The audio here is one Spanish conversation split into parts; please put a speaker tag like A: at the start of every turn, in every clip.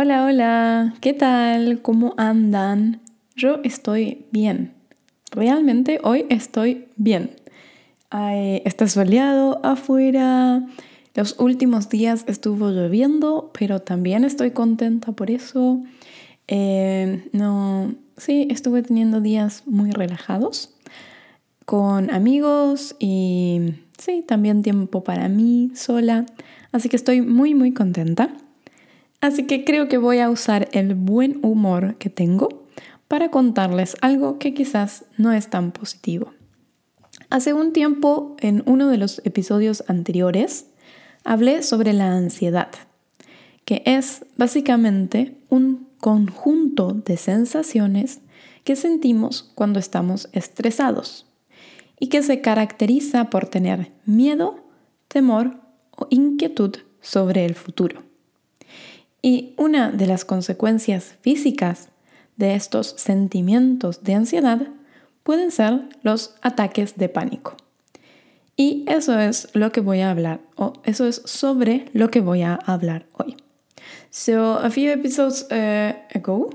A: Hola, hola, ¿qué tal? ¿Cómo andan? Yo estoy bien. Realmente hoy estoy bien. está soleado afuera. Los últimos días estuvo lloviendo, pero también estoy contenta por eso. Eh, no, sí, estuve teniendo días muy relajados con amigos y sí, también tiempo para mí sola. Así que estoy muy, muy contenta. Así que creo que voy a usar el buen humor que tengo para contarles algo que quizás no es tan positivo. Hace un tiempo, en uno de los episodios anteriores, hablé sobre la ansiedad, que es básicamente un conjunto de sensaciones que sentimos cuando estamos estresados y que se caracteriza por tener miedo, temor o inquietud sobre el futuro. Y una de las consecuencias físicas de estos sentimientos de ansiedad pueden ser los ataques de pánico. Y eso es lo que voy a hablar, o eso es sobre lo que voy a hablar hoy. So, a few episodes uh, ago,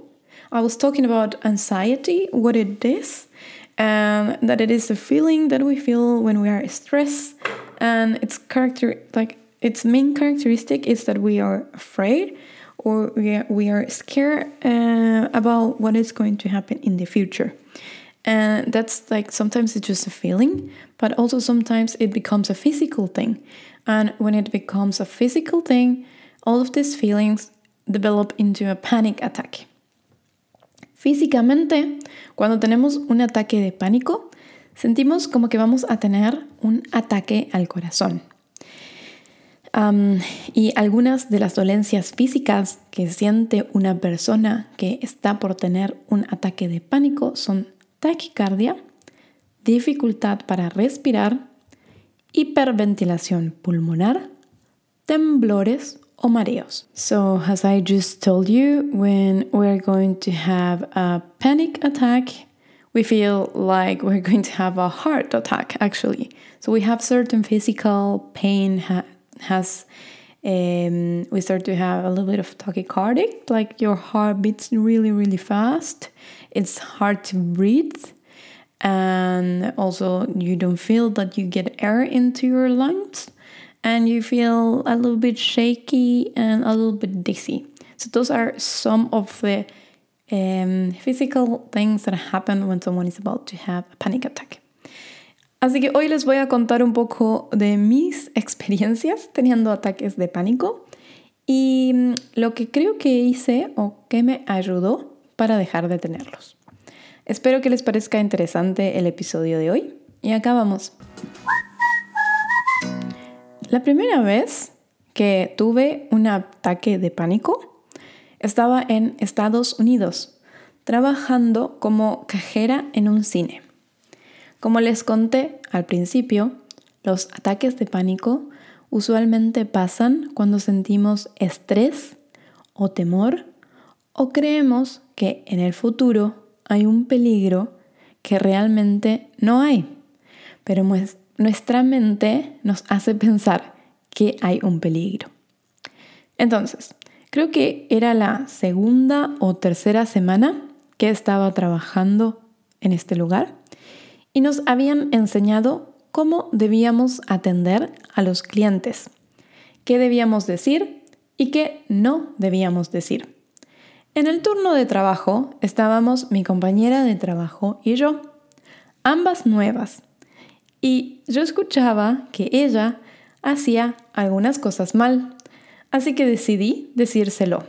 A: I was talking about anxiety, what it is, and that it is a feeling that we feel when we are stressed, and its character, like its main characteristic, is that we are afraid or we are, we are scared uh, about what is going to happen in the future. And that's like sometimes it's just a feeling, but also sometimes it becomes a physical thing. And when it becomes a physical thing, all of these feelings develop into a panic attack. Físicamente, cuando tenemos un ataque de pánico, sentimos como que vamos a tener un ataque al corazón y algunas de las dolencias físicas que siente una persona que está por tener un ataque de pánico son taquicardia, dificultad para respirar, hiperventilación pulmonar, temblores o mareos. So, as I just told you, when we're going to have a panic attack, we feel like we're going to have a heart attack actually. So, we have certain physical pain has um, we start to have a little bit of tachycardic, like your heart beats really, really fast. It's hard to breathe, and also you don't feel that you get air into your lungs, and you feel a little bit shaky and a little bit dizzy. So, those are some of the um, physical things that happen when someone is about to have a panic attack. Así que hoy les voy a contar un poco de mis experiencias teniendo ataques de pánico y mm, lo que creo que hice o que me ayudó para dejar de tenerlos. Espero que les parezca interesante el episodio de hoy y acá vamos. La primera vez que tuve un ataque de pánico estaba en Estados Unidos, trabajando como cajera en un cine. Como les conté al principio, los ataques de pánico usualmente pasan cuando sentimos estrés o temor o creemos que en el futuro hay un peligro que realmente no hay. Pero nuestra mente nos hace pensar que hay un peligro. Entonces, creo que era la segunda o tercera semana que estaba trabajando en este lugar y nos habían enseñado cómo debíamos atender a los clientes, qué debíamos decir y qué no debíamos decir. En el turno de trabajo estábamos mi compañera de trabajo y yo, ambas nuevas, y yo escuchaba que ella hacía algunas cosas mal, así que decidí decírselo.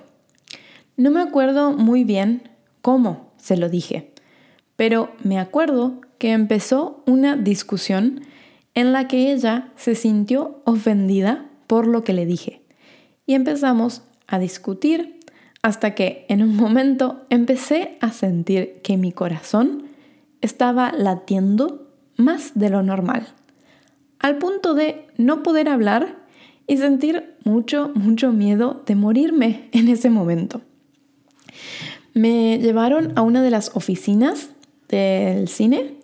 A: No me acuerdo muy bien cómo se lo dije, pero me acuerdo que empezó una discusión en la que ella se sintió ofendida por lo que le dije. Y empezamos a discutir hasta que en un momento empecé a sentir que mi corazón estaba latiendo más de lo normal, al punto de no poder hablar y sentir mucho, mucho miedo de morirme en ese momento. Me llevaron a una de las oficinas del cine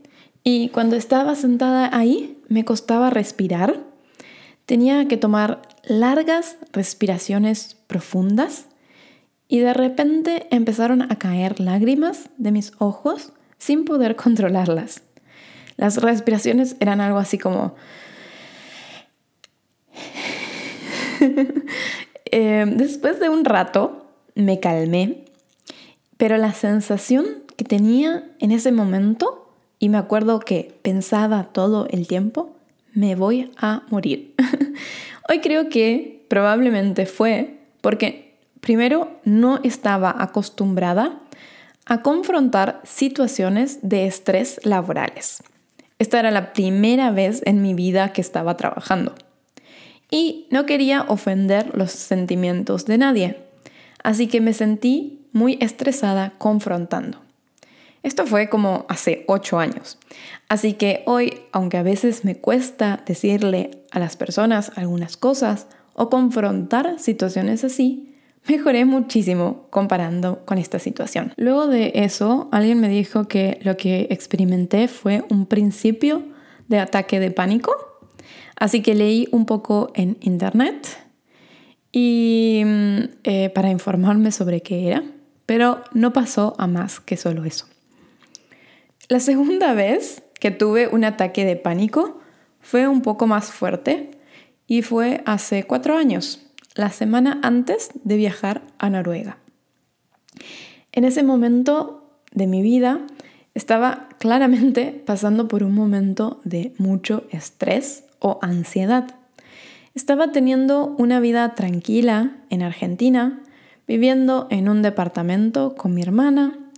A: y cuando estaba sentada ahí me costaba respirar. Tenía que tomar largas respiraciones profundas y de repente empezaron a caer lágrimas de mis ojos sin poder controlarlas. Las respiraciones eran algo así como... Eh, después de un rato me calmé, pero la sensación tenía en ese momento, y me acuerdo que pensaba todo el tiempo, me voy a morir. Hoy creo que probablemente fue porque primero no estaba acostumbrada a confrontar situaciones de estrés laborales. Esta era la primera vez en mi vida que estaba trabajando. Y no quería ofender los sentimientos de nadie. Así que me sentí muy estresada confrontando. Esto fue como hace ocho años. Así que hoy, aunque a veces me cuesta decirle a las personas algunas cosas o confrontar situaciones así, mejoré muchísimo comparando con esta situación. Luego de eso, alguien me dijo que lo que experimenté fue un principio de ataque de pánico. Así que leí un poco en internet y mm, eh, para informarme sobre qué era, pero no pasó a más que solo eso. La segunda vez que tuve un ataque de pánico fue un poco más fuerte y fue hace cuatro años la semana antes de viajar a Noruega. En ese momento de mi vida estaba claramente pasando por un momento de mucho estrés o ansiedad. Estaba teniendo una vida tranquila en Argentina, viviendo en un departamento con mi hermana,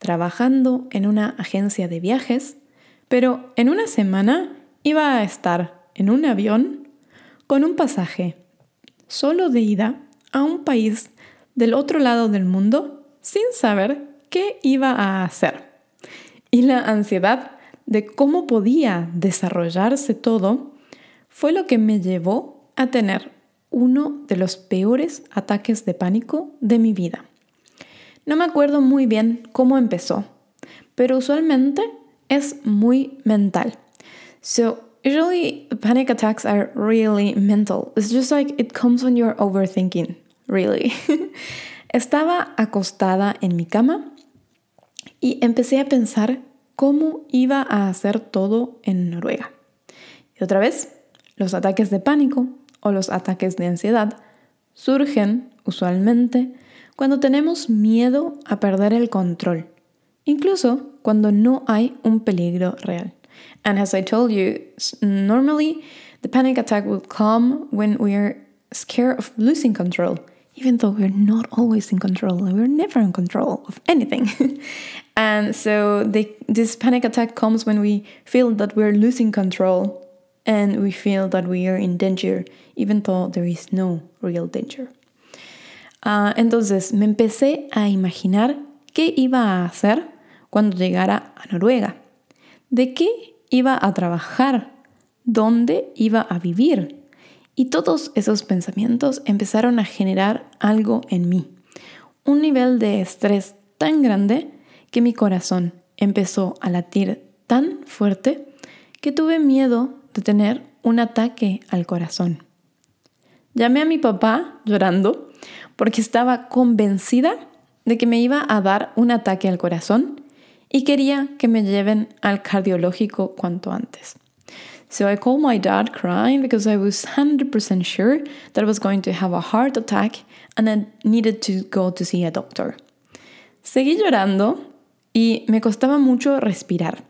A: trabajando en una agencia de viajes, pero en una semana iba a estar en un avión con un pasaje solo de ida a un país del otro lado del mundo sin saber qué iba a hacer. Y la ansiedad de cómo podía desarrollarse todo fue lo que me llevó a tener uno de los peores ataques de pánico de mi vida. No me acuerdo muy bien cómo empezó, pero usualmente es muy mental. So usually panic attacks are really mental. It's just like it comes when you're overthinking, really. Estaba acostada en mi cama y empecé a pensar cómo iba a hacer todo en Noruega. Y otra vez, los ataques de pánico o los ataques de ansiedad surgen usualmente cuando tenemos miedo a perder el control, incluso cuando no hay un peligro real. And as I told you, normally the panic attack will come when we're scared of losing control, even though we're not always in control we're never in control of anything. and so this panic attack comes when we feel that we're losing control and we feel that we are in danger, even though there is no real danger. Uh, entonces me empecé a imaginar qué iba a hacer cuando llegara a Noruega. ¿De qué iba a trabajar, dónde iba a vivir. Y todos esos pensamientos empezaron a generar algo en mí. Un nivel de estrés tan grande que mi corazón empezó a latir tan fuerte que tuve miedo de tener un ataque al corazón. Llamé a mi papá llorando porque estaba convencida de que me iba a dar un ataque al corazón y quería que me lleven al cardiológico cuanto antes. So I called my dad crying because I was 100% sure that I was going to have a heart attack and I needed to go to see a doctor. Seguí llorando y me costaba mucho respirar.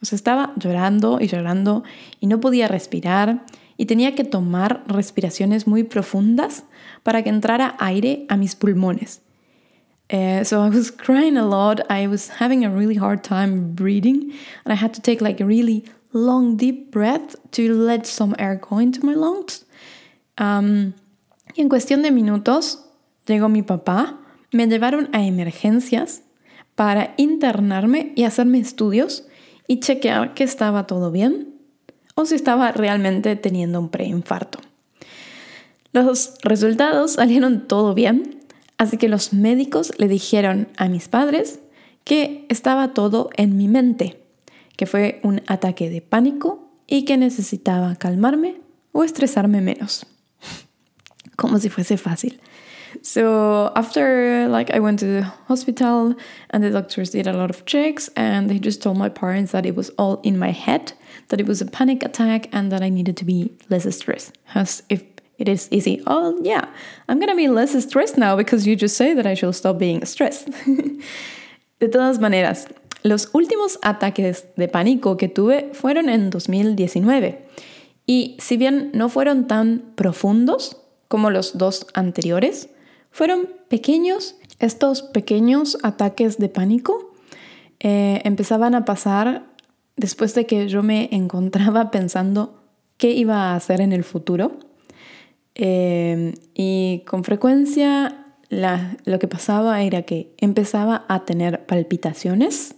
A: O sea, estaba llorando y llorando y no podía respirar y tenía que tomar respiraciones muy profundas para que entrara aire a mis pulmones. Uh, so I was crying a lot. I was having a really hard time breathing, and I had to take like a really long, deep breath to let some air go into my lungs. Um, y en cuestión de minutos llegó mi papá. Me llevaron a emergencias para internarme y hacerme estudios y chequear que estaba todo bien o si estaba realmente teniendo un preinfarto. Los resultados salieron todo bien, Así que los médicos le dijeron a mis padres que estaba todo en mi mente, que fue un ataque de pánico y que necesitaba calmarme o estresarme menos. Como si fuese fácil. so after like I went to the hospital and the doctors did a lot of checks and they just told my parents that it was all in my head, that it was a panic attack and that I needed to be less stressed. As if it is easy. Oh yeah, I'm gonna be less stressed now because you just say that I should stop being stressed. de todas maneras, los últimos ataques de pánico que tuve fueron en 2019. Y si bien no fueron tan profundos como los dos anteriores, fueron pequeños. Estos pequeños ataques de pánico eh, empezaban a pasar después de que yo me encontraba pensando qué iba a hacer en el futuro. Eh, y con frecuencia lo que pasaba era que empezaba a tener palpitaciones,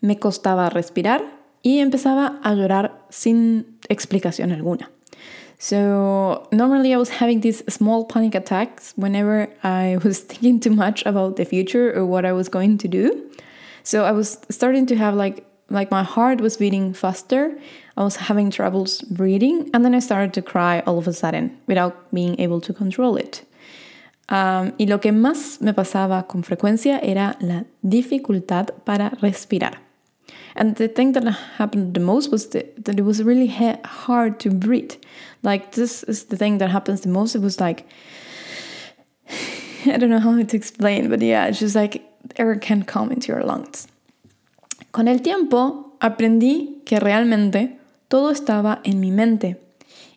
A: me costaba respirar y empezaba a llorar sin explicación alguna. So normally I was having these small panic attacks whenever I was thinking too much about the future or what I was going to do. So I was starting to have like like my heart was beating faster. I was having troubles breathing and then I started to cry all of a sudden without being able to control it. Um, y lo que más me pasaba con frecuencia era la dificultad para respirar. And the thing that happened the most was the, that it was really hard to breathe. Like, this is the thing that happens the most. It was like, I don't know how to explain, but yeah, it's just like air can't come into your lungs. Con el tiempo aprendí que realmente todo estaba en mi mente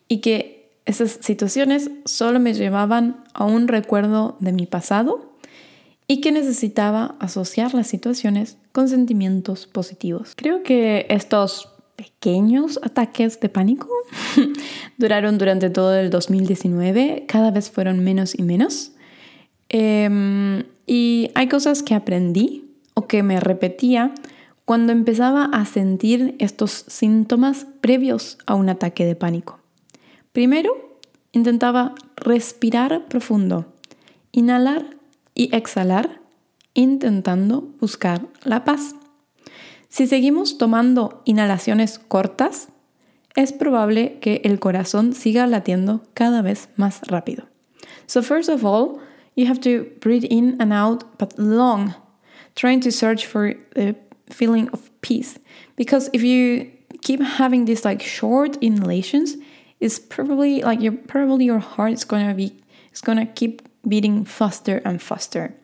A: y que esas situaciones solo me llevaban a un recuerdo de mi pasado y que necesitaba asociar las situaciones con sentimientos positivos. Creo que estos pequeños ataques de pánico duraron durante todo el 2019, cada vez fueron menos y menos. Em, y hay cosas que aprendí o que me repetía cuando empezaba a sentir estos síntomas previos a un ataque de pánico. Primero, intentaba respirar profundo, inhalar y exhalar intentando buscar la paz. Si seguimos tomando inhalaciones cortas, es probable que el corazón siga latiendo cada vez más rápido. So first of all, you have to breathe in and out, but long, trying to search for a feeling of peace. Because if you keep having these like short inhalations, it's probably like your probably your heart is gonna be it's gonna keep beating faster and faster.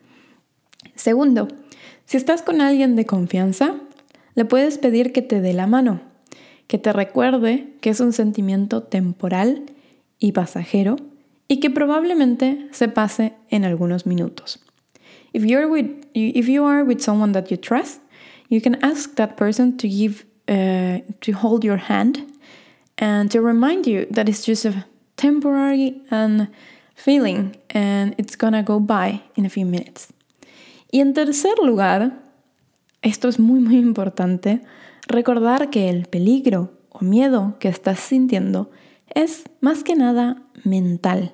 A: Segundo, si estás con alguien de confianza, le puedes pedir que te dé la mano, que te recuerde que es un sentimiento temporal y pasajero y que probablemente se pase en algunos minutos. If you're with if you are with someone that you trust, you can ask that person to give uh, to hold your hand and to remind you that it's just a temporary and feeling and it's gonna go by in a few minutes. Y en tercer lugar, esto es muy muy importante, recordar que el peligro o miedo que estás sintiendo es más que nada mental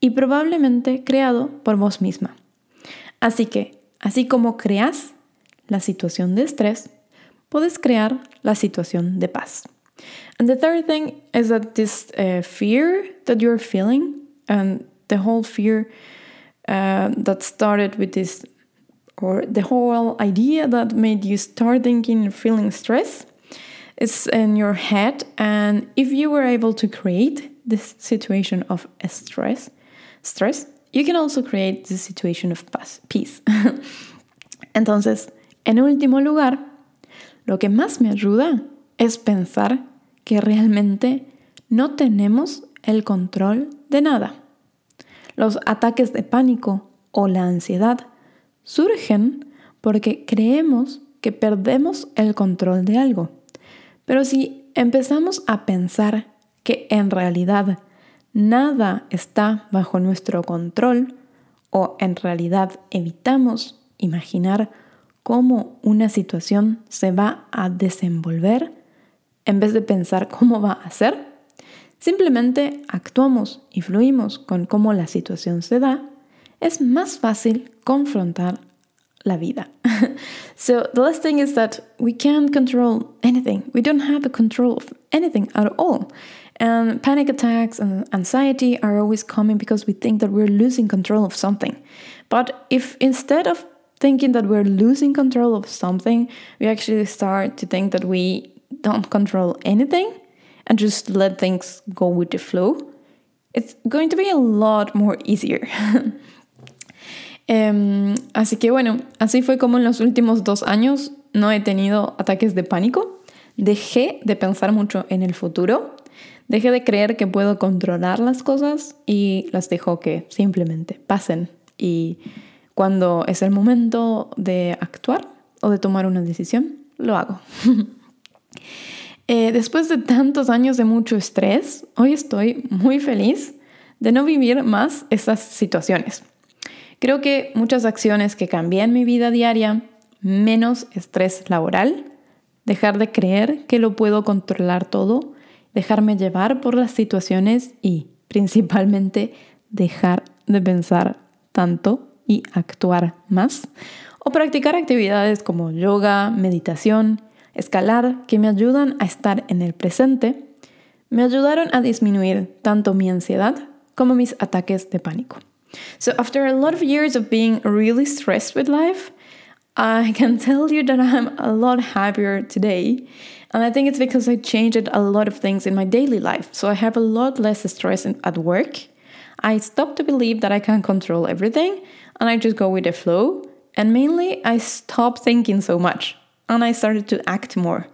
A: y probablemente creado por vos misma. Así que, así como creas la situación de estrés, puedes crear la situación de paz. And the third thing is that this uh, fear that you're feeling and the whole fear uh, that started with this or the whole idea that made you start thinking and feeling stress is in your head and if you were able to create this situation of stress stress you can also create this situation of peace entonces en último lugar lo que más me ayuda es pensar que realmente no tenemos el control de nada los ataques de pánico o la ansiedad surgen porque creemos que perdemos el control de algo. Pero si empezamos a pensar que en realidad nada está bajo nuestro control o en realidad evitamos imaginar cómo una situación se va a desenvolver en vez de pensar cómo va a ser, simplemente actuamos y fluimos con cómo la situación se da es más fácil confrontar la vida. so the last thing is that we can't control anything. We don't have a control of anything at all. And panic attacks and anxiety are always coming because we think that we're losing control of something. But if instead of thinking that we're losing control of something, we actually start to think that we don't control anything and just let things go with the flow, it's going to be a lot more easier. um, así que bueno, así fue como en los últimos dos años no he tenido ataques de pánico. Dejé de pensar mucho en el futuro. Dejé de creer que puedo controlar las cosas y las dejo que simplemente pasen. Y cuando es el momento de actuar o de tomar una decisión, lo hago. Eh, después de tantos años de mucho estrés, hoy estoy muy feliz de no vivir más estas situaciones. Creo que muchas acciones que cambié mi vida diaria, menos estrés laboral, dejar de creer que lo puedo controlar todo, dejarme llevar por las situaciones y principalmente dejar de pensar tanto y actuar más, o practicar actividades como yoga, meditación, escalar que me ayudan a estar en el presente, me ayudaron a disminuir tanto mi ansiedad como mis ataques de pánico. So after a lot of years of being really stressed with life, I can tell you that I'm a lot happier today. And I think it's because I changed a lot of things in my daily life. So I have a lot less stress at work. I stopped to believe that I can control everything and I just go with the flow. And mainly, I stopped thinking so much and I started to act more.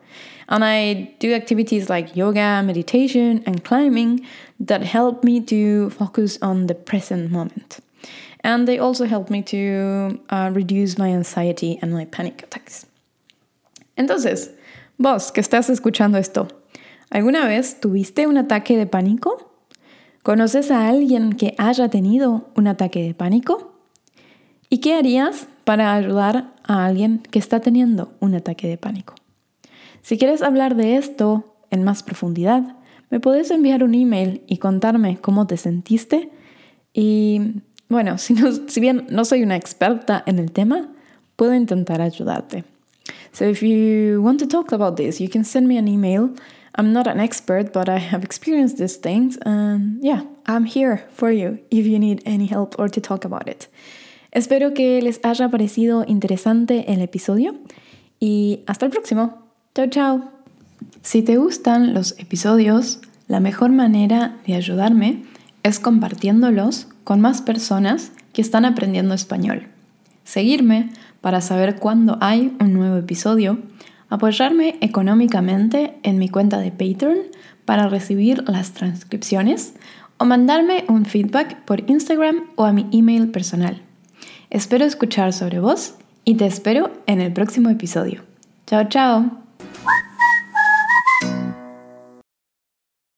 A: And I do activities like yoga, meditation, and climbing that help me to focus on the present moment. And they also help me to uh, reduce my anxiety and my panic attacks. Entonces, vos que estás escuchando esto, ¿alguna vez tuviste un ataque de pánico? ¿Conoces a alguien que haya tenido un ataque de pánico? ¿Y qué harías para ayudar a alguien que está teniendo un ataque de pánico? Si quieres hablar de esto en más profundidad, me puedes enviar un email y contarme cómo te sentiste. Y bueno, si, bien no soy una experta en el tema, puedo intentar ayudarte. So if you want to talk about this, you can send me an email. I'm not an expert, but I have experienced these things, and yeah, I'm here for you if you need any help or to talk about it. Espero que les haya parecido interesante el episodio y hasta el próximo. Chao, chao. Si te gustan los episodios, la mejor manera de ayudarme es compartiéndolos con más personas que están aprendiendo español. Seguirme para saber cuándo hay un nuevo episodio, apoyarme económicamente en mi cuenta de Patreon para recibir las transcripciones o mandarme un feedback por Instagram o a mi email personal. Espero escuchar sobre vos y te espero en el próximo episodio. Chao, chao.